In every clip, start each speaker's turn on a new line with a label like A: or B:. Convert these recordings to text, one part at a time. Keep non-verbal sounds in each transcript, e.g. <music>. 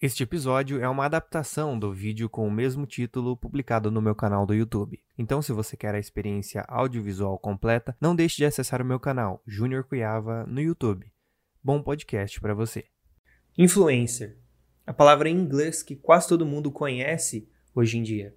A: Este episódio é uma adaptação do vídeo com o mesmo título publicado no meu canal do YouTube. Então, se você quer a experiência audiovisual completa, não deixe de acessar o meu canal, Júnior Cuiava, no YouTube. Bom podcast para você.
B: Influencer. A palavra em inglês que quase todo mundo conhece hoje em dia.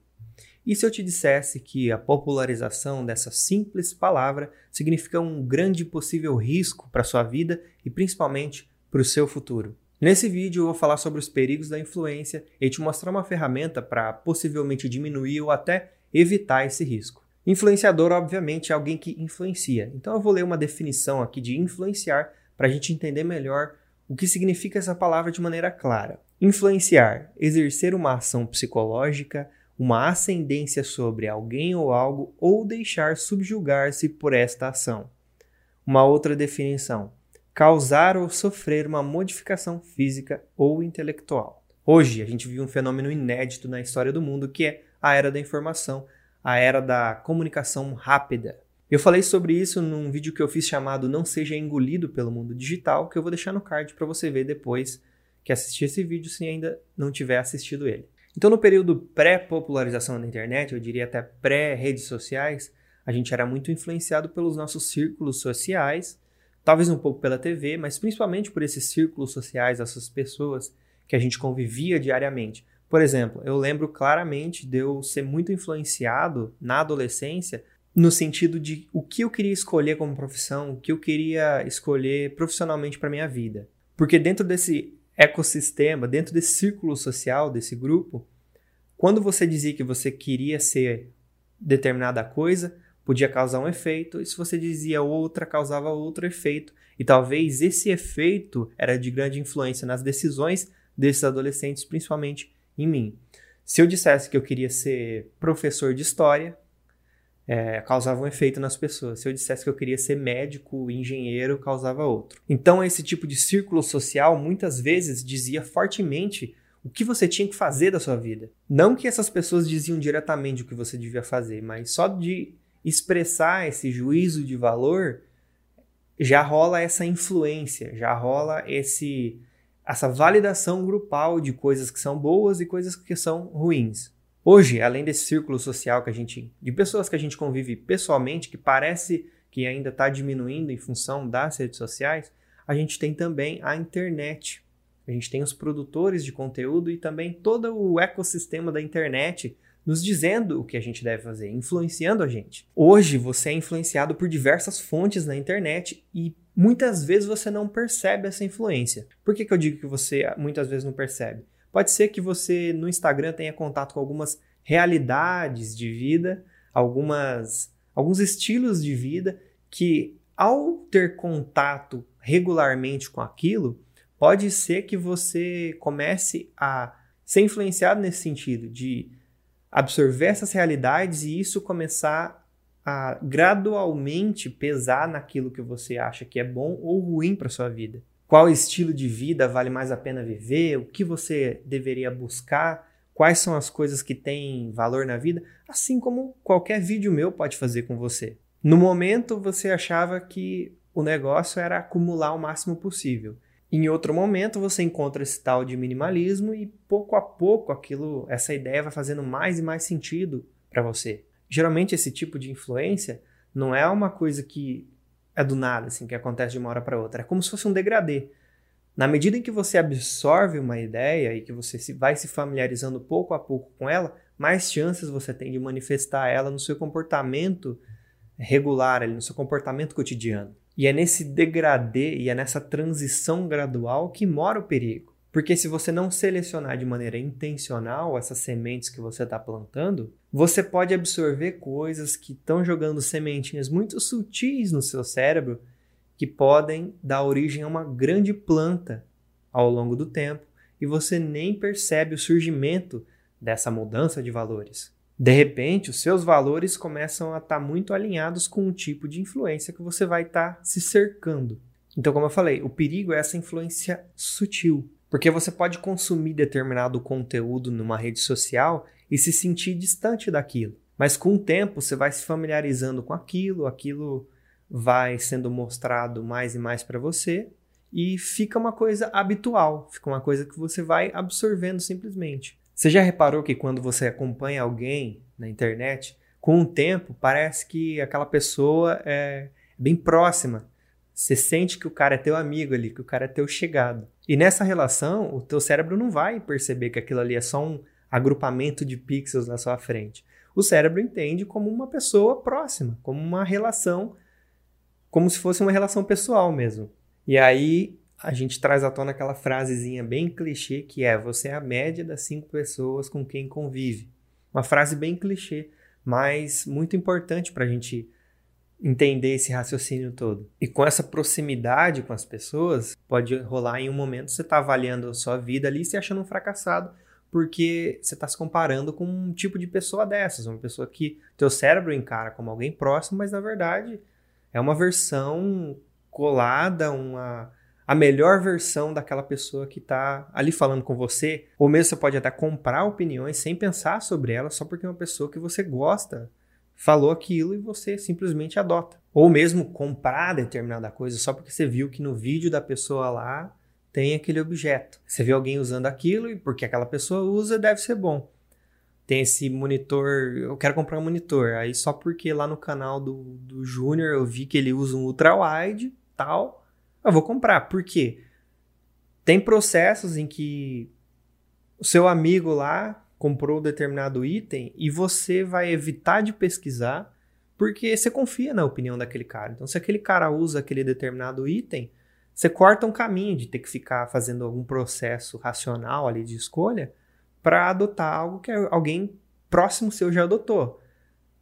B: E se eu te dissesse que a popularização dessa simples palavra significa um grande possível risco para sua vida e principalmente para o seu futuro? Nesse vídeo eu vou falar sobre os perigos da influência e te mostrar uma ferramenta para possivelmente diminuir ou até evitar esse risco. Influenciador, obviamente, é alguém que influencia. Então eu vou ler uma definição aqui de influenciar para a gente entender melhor o que significa essa palavra de maneira clara. Influenciar, exercer uma ação psicológica, uma ascendência sobre alguém ou algo ou deixar subjugar-se por esta ação. Uma outra definição causar ou sofrer uma modificação física ou intelectual. Hoje, a gente vive um fenômeno inédito na história do mundo que é a era da informação, a era da comunicação rápida. Eu falei sobre isso num vídeo que eu fiz chamado Não Seja Engolido pelo Mundo Digital, que eu vou deixar no card para você ver depois que assistir esse vídeo se ainda não tiver assistido ele. Então, no período pré-popularização da internet, eu diria até pré-redes sociais, a gente era muito influenciado pelos nossos círculos sociais talvez um pouco pela TV, mas principalmente por esses círculos sociais, essas pessoas que a gente convivia diariamente. Por exemplo, eu lembro claramente de eu ser muito influenciado na adolescência no sentido de o que eu queria escolher como profissão, o que eu queria escolher profissionalmente para minha vida. Porque dentro desse ecossistema, dentro desse círculo social, desse grupo, quando você dizia que você queria ser determinada coisa, podia causar um efeito, e se você dizia outra, causava outro efeito. E talvez esse efeito era de grande influência nas decisões desses adolescentes, principalmente em mim. Se eu dissesse que eu queria ser professor de história, é, causava um efeito nas pessoas. Se eu dissesse que eu queria ser médico, engenheiro, causava outro. Então, esse tipo de círculo social muitas vezes dizia fortemente o que você tinha que fazer da sua vida. Não que essas pessoas diziam diretamente o que você devia fazer, mas só de expressar esse juízo de valor, já rola essa influência, já rola esse essa validação grupal de coisas que são boas e coisas que são ruins. Hoje, além desse círculo social que a gente, de pessoas que a gente convive pessoalmente, que parece que ainda está diminuindo em função das redes sociais, a gente tem também a internet. A gente tem os produtores de conteúdo e também todo o ecossistema da internet nos dizendo o que a gente deve fazer, influenciando a gente. Hoje você é influenciado por diversas fontes na internet e muitas vezes você não percebe essa influência. Por que, que eu digo que você muitas vezes não percebe? Pode ser que você no Instagram tenha contato com algumas realidades de vida, algumas alguns estilos de vida que ao ter contato regularmente com aquilo, pode ser que você comece a ser influenciado nesse sentido de absorver essas realidades e isso começar a gradualmente pesar naquilo que você acha que é bom ou ruim para sua vida. Qual estilo de vida vale mais a pena viver? O que você deveria buscar? Quais são as coisas que têm valor na vida? Assim como qualquer vídeo meu pode fazer com você. No momento você achava que o negócio era acumular o máximo possível. Em outro momento você encontra esse tal de minimalismo e pouco a pouco aquilo, essa ideia vai fazendo mais e mais sentido para você. Geralmente esse tipo de influência não é uma coisa que é do nada, assim, que acontece de uma hora para outra. É como se fosse um degradê. Na medida em que você absorve uma ideia e que você se, vai se familiarizando pouco a pouco com ela, mais chances você tem de manifestar ela no seu comportamento regular, no seu comportamento cotidiano. E é nesse degradê e é nessa transição gradual que mora o perigo. Porque se você não selecionar de maneira intencional essas sementes que você está plantando, você pode absorver coisas que estão jogando sementinhas muito sutis no seu cérebro que podem dar origem a uma grande planta ao longo do tempo e você nem percebe o surgimento dessa mudança de valores. De repente, os seus valores começam a estar tá muito alinhados com o tipo de influência que você vai estar tá se cercando. Então, como eu falei, o perigo é essa influência sutil, porque você pode consumir determinado conteúdo numa rede social e se sentir distante daquilo. Mas com o tempo você vai se familiarizando com aquilo, aquilo vai sendo mostrado mais e mais para você, e fica uma coisa habitual, fica uma coisa que você vai absorvendo simplesmente. Você já reparou que quando você acompanha alguém na internet, com o tempo parece que aquela pessoa é bem próxima. Você sente que o cara é teu amigo ali, que o cara é teu chegado. E nessa relação, o teu cérebro não vai perceber que aquilo ali é só um agrupamento de pixels na sua frente. O cérebro entende como uma pessoa próxima, como uma relação, como se fosse uma relação pessoal mesmo. E aí a gente traz à tona aquela frasezinha bem clichê que é: você é a média das cinco pessoas com quem convive. Uma frase bem clichê, mas muito importante para a gente entender esse raciocínio todo. E com essa proximidade com as pessoas, pode rolar em um momento você está avaliando a sua vida ali e se achando um fracassado, porque você está se comparando com um tipo de pessoa dessas, uma pessoa que teu cérebro encara como alguém próximo, mas na verdade é uma versão colada, uma a melhor versão daquela pessoa que está ali falando com você, ou mesmo você pode até comprar opiniões sem pensar sobre elas, só porque é uma pessoa que você gosta falou aquilo e você simplesmente adota. Ou mesmo comprar determinada coisa só porque você viu que no vídeo da pessoa lá tem aquele objeto. Você viu alguém usando aquilo e porque aquela pessoa usa, deve ser bom. Tem esse monitor, eu quero comprar um monitor. Aí só porque lá no canal do, do Júnior eu vi que ele usa um ultra wide, tal, eu vou comprar. Por quê? Tem processos em que o seu amigo lá comprou determinado item e você vai evitar de pesquisar porque você confia na opinião daquele cara. Então, se aquele cara usa aquele determinado item, você corta um caminho de ter que ficar fazendo algum processo racional ali de escolha para adotar algo que alguém próximo seu já adotou.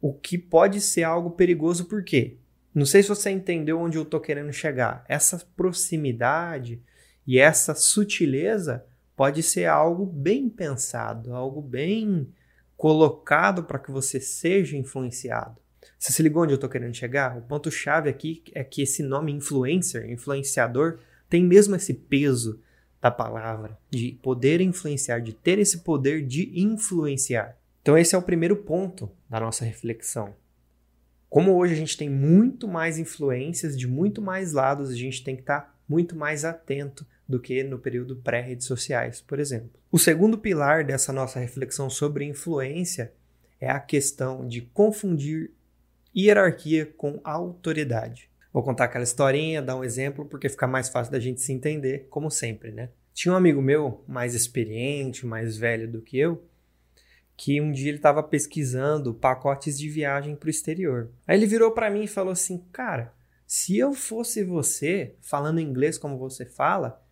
B: O que pode ser algo perigoso por quê? Não sei se você entendeu onde eu estou querendo chegar. Essa proximidade e essa sutileza pode ser algo bem pensado, algo bem colocado para que você seja influenciado. Você se ligou onde eu estou querendo chegar? O ponto-chave aqui é que esse nome influencer, influenciador, tem mesmo esse peso da palavra, de poder influenciar, de ter esse poder de influenciar. Então, esse é o primeiro ponto da nossa reflexão. Como hoje a gente tem muito mais influências de muito mais lados, a gente tem que estar tá muito mais atento do que no período pré-redes sociais, por exemplo. O segundo pilar dessa nossa reflexão sobre influência é a questão de confundir hierarquia com autoridade. Vou contar aquela historinha, dar um exemplo, porque fica mais fácil da gente se entender, como sempre, né? Tinha um amigo meu, mais experiente, mais velho do que eu, que um dia ele estava pesquisando pacotes de viagem para o exterior. Aí ele virou para mim e falou assim: Cara, se eu fosse você, falando inglês como você fala,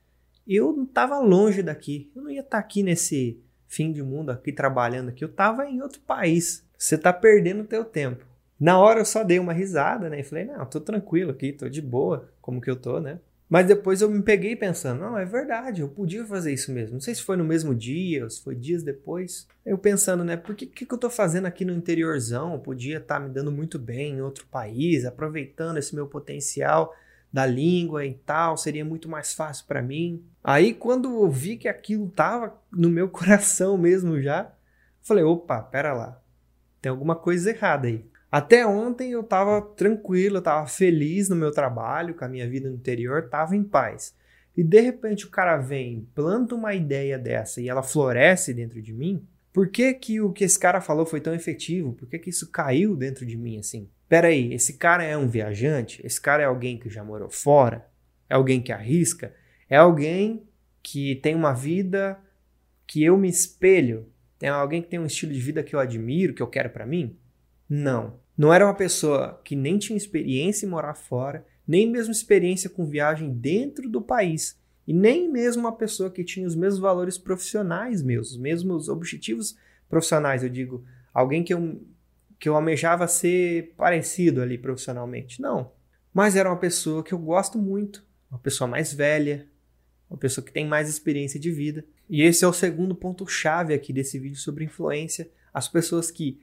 B: eu não estava longe daqui. Eu não ia estar tá aqui nesse fim de mundo, aqui trabalhando aqui. Eu estava em outro país. Você está perdendo o teu tempo. Na hora eu só dei uma risada, né? E falei, não, tô tranquilo aqui, tô de boa, como que eu tô, né? Mas depois eu me peguei pensando, não, é verdade, eu podia fazer isso mesmo. Não sei se foi no mesmo dia, ou se foi dias depois. Eu pensando, né, por que, que, eu tô fazendo aqui no interiorzão? Eu podia estar tá me dando muito bem em outro país, aproveitando esse meu potencial da língua e tal, seria muito mais fácil para mim. Aí quando eu vi que aquilo tava no meu <laughs> coração mesmo já, falei, opa, pera lá, tem alguma coisa errada aí. Até ontem eu tava tranquilo, eu tava feliz no meu trabalho, com a minha vida no interior, tava em paz. E de repente o cara vem, planta uma ideia dessa e ela floresce dentro de mim, por que que o que esse cara falou foi tão efetivo? Por que que isso caiu dentro de mim assim? Peraí, esse cara é um viajante? Esse cara é alguém que já morou fora? É alguém que arrisca? É alguém que tem uma vida que eu me espelho? É alguém que tem um estilo de vida que eu admiro, que eu quero para mim? Não. Não era uma pessoa que nem tinha experiência em morar fora, nem mesmo experiência com viagem dentro do país, e nem mesmo uma pessoa que tinha os mesmos valores profissionais meus, os mesmos objetivos profissionais, eu digo, alguém que eu que eu almejava ser parecido ali profissionalmente. Não. Mas era uma pessoa que eu gosto muito, uma pessoa mais velha, uma pessoa que tem mais experiência de vida. E esse é o segundo ponto chave aqui desse vídeo sobre influência, as pessoas que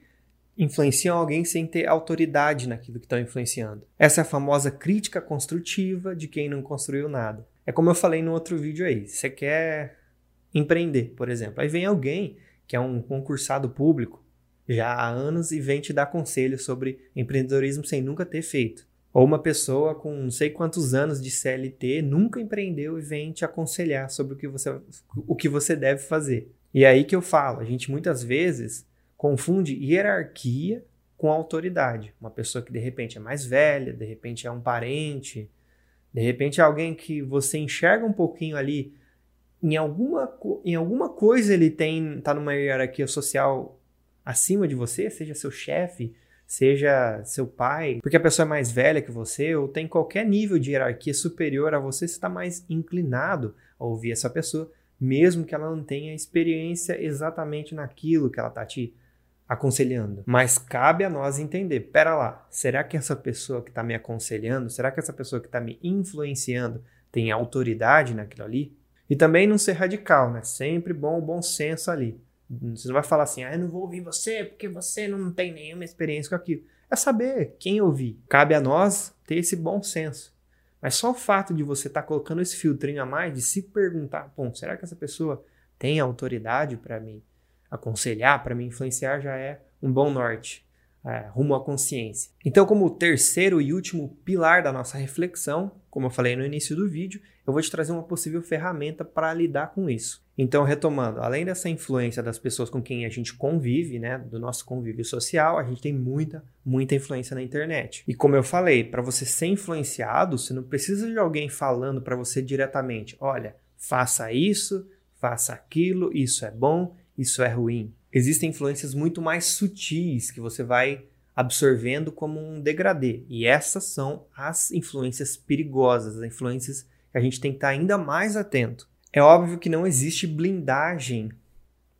B: influenciam alguém sem ter autoridade naquilo que estão influenciando. Essa é a famosa crítica construtiva de quem não construiu nada. É como eu falei no outro vídeo aí. Você quer empreender, por exemplo. Aí vem alguém que é um concursado público já há anos e vem te dar conselhos sobre empreendedorismo sem nunca ter feito. Ou uma pessoa com não sei quantos anos de CLT nunca empreendeu e vem te aconselhar sobre o que você, o que você deve fazer. E é aí que eu falo, a gente muitas vezes confunde hierarquia com autoridade. Uma pessoa que de repente é mais velha, de repente é um parente, de repente é alguém que você enxerga um pouquinho ali em alguma, em alguma coisa ele tem tá numa hierarquia social acima de você, seja seu chefe, seja seu pai, porque a pessoa é mais velha que você ou tem qualquer nível de hierarquia superior a você, você está mais inclinado a ouvir essa pessoa, mesmo que ela não tenha experiência exatamente naquilo que ela está te aconselhando. Mas cabe a nós entender, pera lá, será que essa pessoa que está me aconselhando, será que essa pessoa que está me influenciando tem autoridade naquilo ali? E também não ser radical, né? Sempre bom o bom senso ali. Você não vai falar assim, ah, eu não vou ouvir você porque você não tem nenhuma experiência com aquilo. É saber quem ouvir. Cabe a nós ter esse bom senso. Mas só o fato de você estar tá colocando esse filtrinho a mais, de se perguntar, bom, será que essa pessoa tem autoridade para me aconselhar, para me influenciar, já é um bom norte. É, rumo à consciência. Então, como terceiro e último pilar da nossa reflexão, como eu falei no início do vídeo, eu vou te trazer uma possível ferramenta para lidar com isso. Então, retomando, além dessa influência das pessoas com quem a gente convive, né, do nosso convívio social, a gente tem muita, muita influência na internet. E como eu falei, para você ser influenciado, você não precisa de alguém falando para você diretamente: olha, faça isso, faça aquilo, isso é bom, isso é ruim. Existem influências muito mais sutis que você vai absorvendo como um degradê. E essas são as influências perigosas, as influências que a gente tem que estar ainda mais atento. É óbvio que não existe blindagem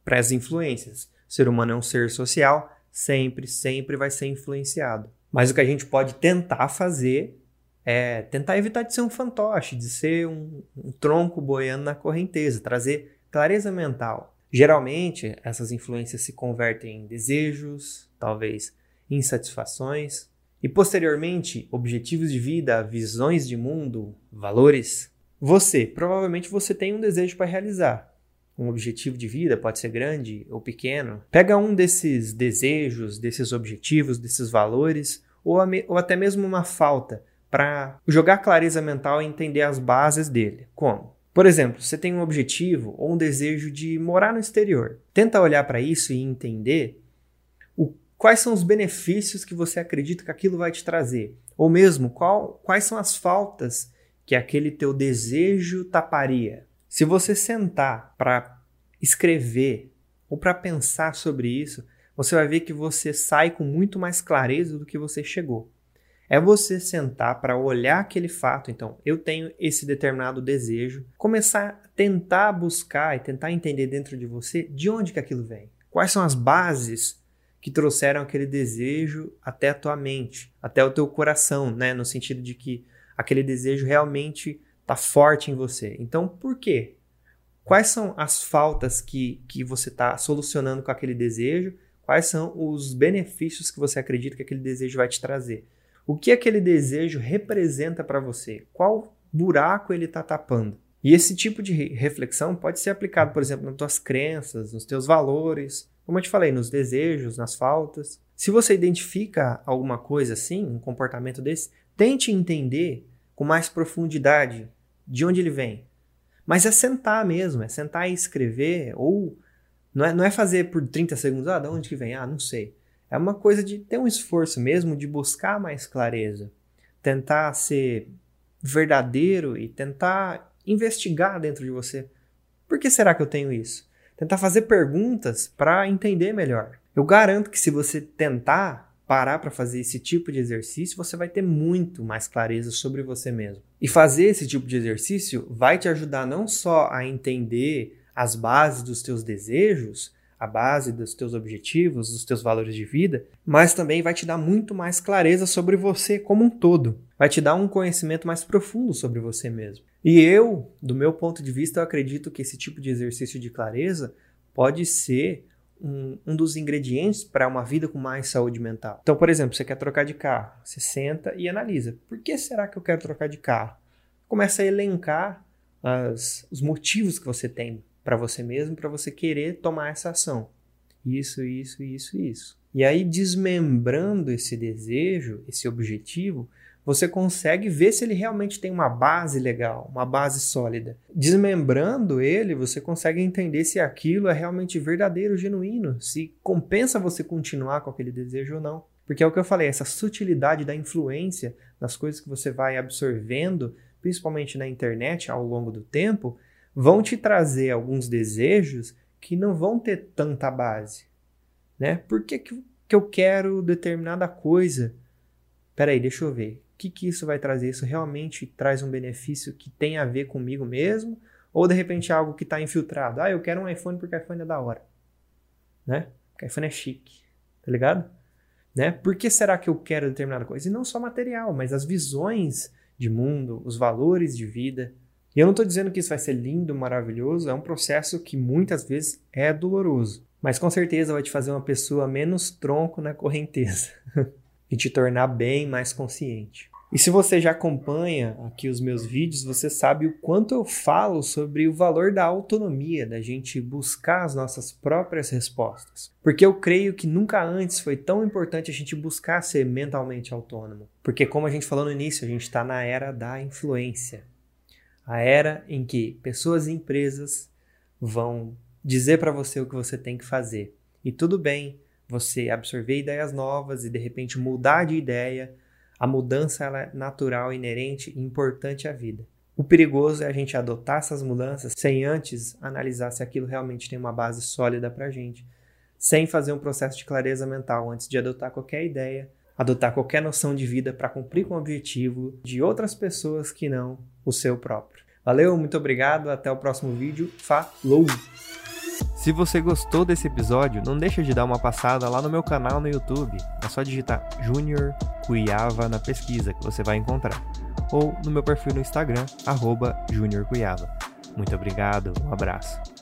B: para as influências. O ser humano é um ser social, sempre, sempre vai ser influenciado. Mas o que a gente pode tentar fazer é tentar evitar de ser um fantoche, de ser um, um tronco boiando na correnteza, trazer clareza mental. Geralmente, essas influências se convertem em desejos, talvez insatisfações, e posteriormente, objetivos de vida, visões de mundo, valores. Você, provavelmente você tem um desejo para realizar. Um objetivo de vida pode ser grande ou pequeno. Pega um desses desejos, desses objetivos, desses valores, ou, ou até mesmo uma falta, para jogar clareza mental e entender as bases dele. Como? Por exemplo, você tem um objetivo ou um desejo de morar no exterior. Tenta olhar para isso e entender o, quais são os benefícios que você acredita que aquilo vai te trazer. Ou mesmo, qual, quais são as faltas que aquele teu desejo taparia. Se você sentar para escrever ou para pensar sobre isso, você vai ver que você sai com muito mais clareza do que você chegou. É você sentar para olhar aquele fato. Então, eu tenho esse determinado desejo, começar a tentar buscar e tentar entender dentro de você de onde que aquilo vem. Quais são as bases que trouxeram aquele desejo até a tua mente, até o teu coração, né, no sentido de que aquele desejo realmente está forte em você. Então, por quê? Quais são as faltas que, que você está solucionando com aquele desejo? Quais são os benefícios que você acredita que aquele desejo vai te trazer? O que aquele desejo representa para você? Qual buraco ele está tapando? E esse tipo de reflexão pode ser aplicado, por exemplo, nas tuas crenças, nos teus valores, como eu te falei, nos desejos, nas faltas. Se você identifica alguma coisa assim, um comportamento desse, Tente entender com mais profundidade de onde ele vem. Mas é sentar mesmo, é sentar e escrever, ou não é, não é fazer por 30 segundos, ah, de onde que vem? Ah, não sei. É uma coisa de ter um esforço mesmo de buscar mais clareza, tentar ser verdadeiro e tentar investigar dentro de você. Por que será que eu tenho isso? Tentar fazer perguntas para entender melhor. Eu garanto que se você tentar, parar para fazer esse tipo de exercício, você vai ter muito mais clareza sobre você mesmo. E fazer esse tipo de exercício vai te ajudar não só a entender as bases dos teus desejos, a base dos teus objetivos, dos teus valores de vida, mas também vai te dar muito mais clareza sobre você como um todo. Vai te dar um conhecimento mais profundo sobre você mesmo. E eu, do meu ponto de vista, eu acredito que esse tipo de exercício de clareza pode ser um, um dos ingredientes para uma vida com mais saúde mental. Então, por exemplo, você quer trocar de carro, você senta e analisa: por que será que eu quero trocar de carro? Começa a elencar as, os motivos que você tem para você mesmo, para você querer tomar essa ação. Isso, isso, isso, isso. E aí, desmembrando esse desejo, esse objetivo, você consegue ver se ele realmente tem uma base legal, uma base sólida. Desmembrando ele, você consegue entender se aquilo é realmente verdadeiro, genuíno, se compensa você continuar com aquele desejo ou não. Porque é o que eu falei, essa sutilidade da influência das coisas que você vai absorvendo, principalmente na internet ao longo do tempo, vão te trazer alguns desejos que não vão ter tanta base. Né? Por que, que eu quero determinada coisa? Peraí, deixa eu ver que, que isso vai trazer? Isso realmente traz um benefício que tem a ver comigo mesmo? Ou de repente é algo que está infiltrado? Ah, eu quero um iPhone porque o iPhone é da hora. Né? Porque o iPhone é chique. Tá ligado? Né? Por que será que eu quero determinada coisa? E não só material, mas as visões de mundo, os valores de vida. E eu não estou dizendo que isso vai ser lindo, maravilhoso, é um processo que muitas vezes é doloroso. Mas com certeza vai te fazer uma pessoa menos tronco na correnteza. <laughs> e te tornar bem mais consciente. E se você já acompanha aqui os meus vídeos, você sabe o quanto eu falo sobre o valor da autonomia, da gente buscar as nossas próprias respostas. Porque eu creio que nunca antes foi tão importante a gente buscar ser mentalmente autônomo. Porque, como a gente falou no início, a gente está na era da influência a era em que pessoas e empresas vão dizer para você o que você tem que fazer. E tudo bem, você absorver ideias novas e de repente mudar de ideia. A mudança ela é natural, inerente e importante à vida. O perigoso é a gente adotar essas mudanças sem antes analisar se aquilo realmente tem uma base sólida para gente, sem fazer um processo de clareza mental antes de adotar qualquer ideia, adotar qualquer noção de vida para cumprir com o objetivo de outras pessoas que não o seu próprio. Valeu, muito obrigado, até o próximo vídeo. Falou!
A: Se você gostou desse episódio, não deixa de dar uma passada lá no meu canal no YouTube. É só digitar Junior Cuiava na pesquisa que você vai encontrar. Ou no meu perfil no Instagram, arroba Junior Cuiava. Muito obrigado, um abraço.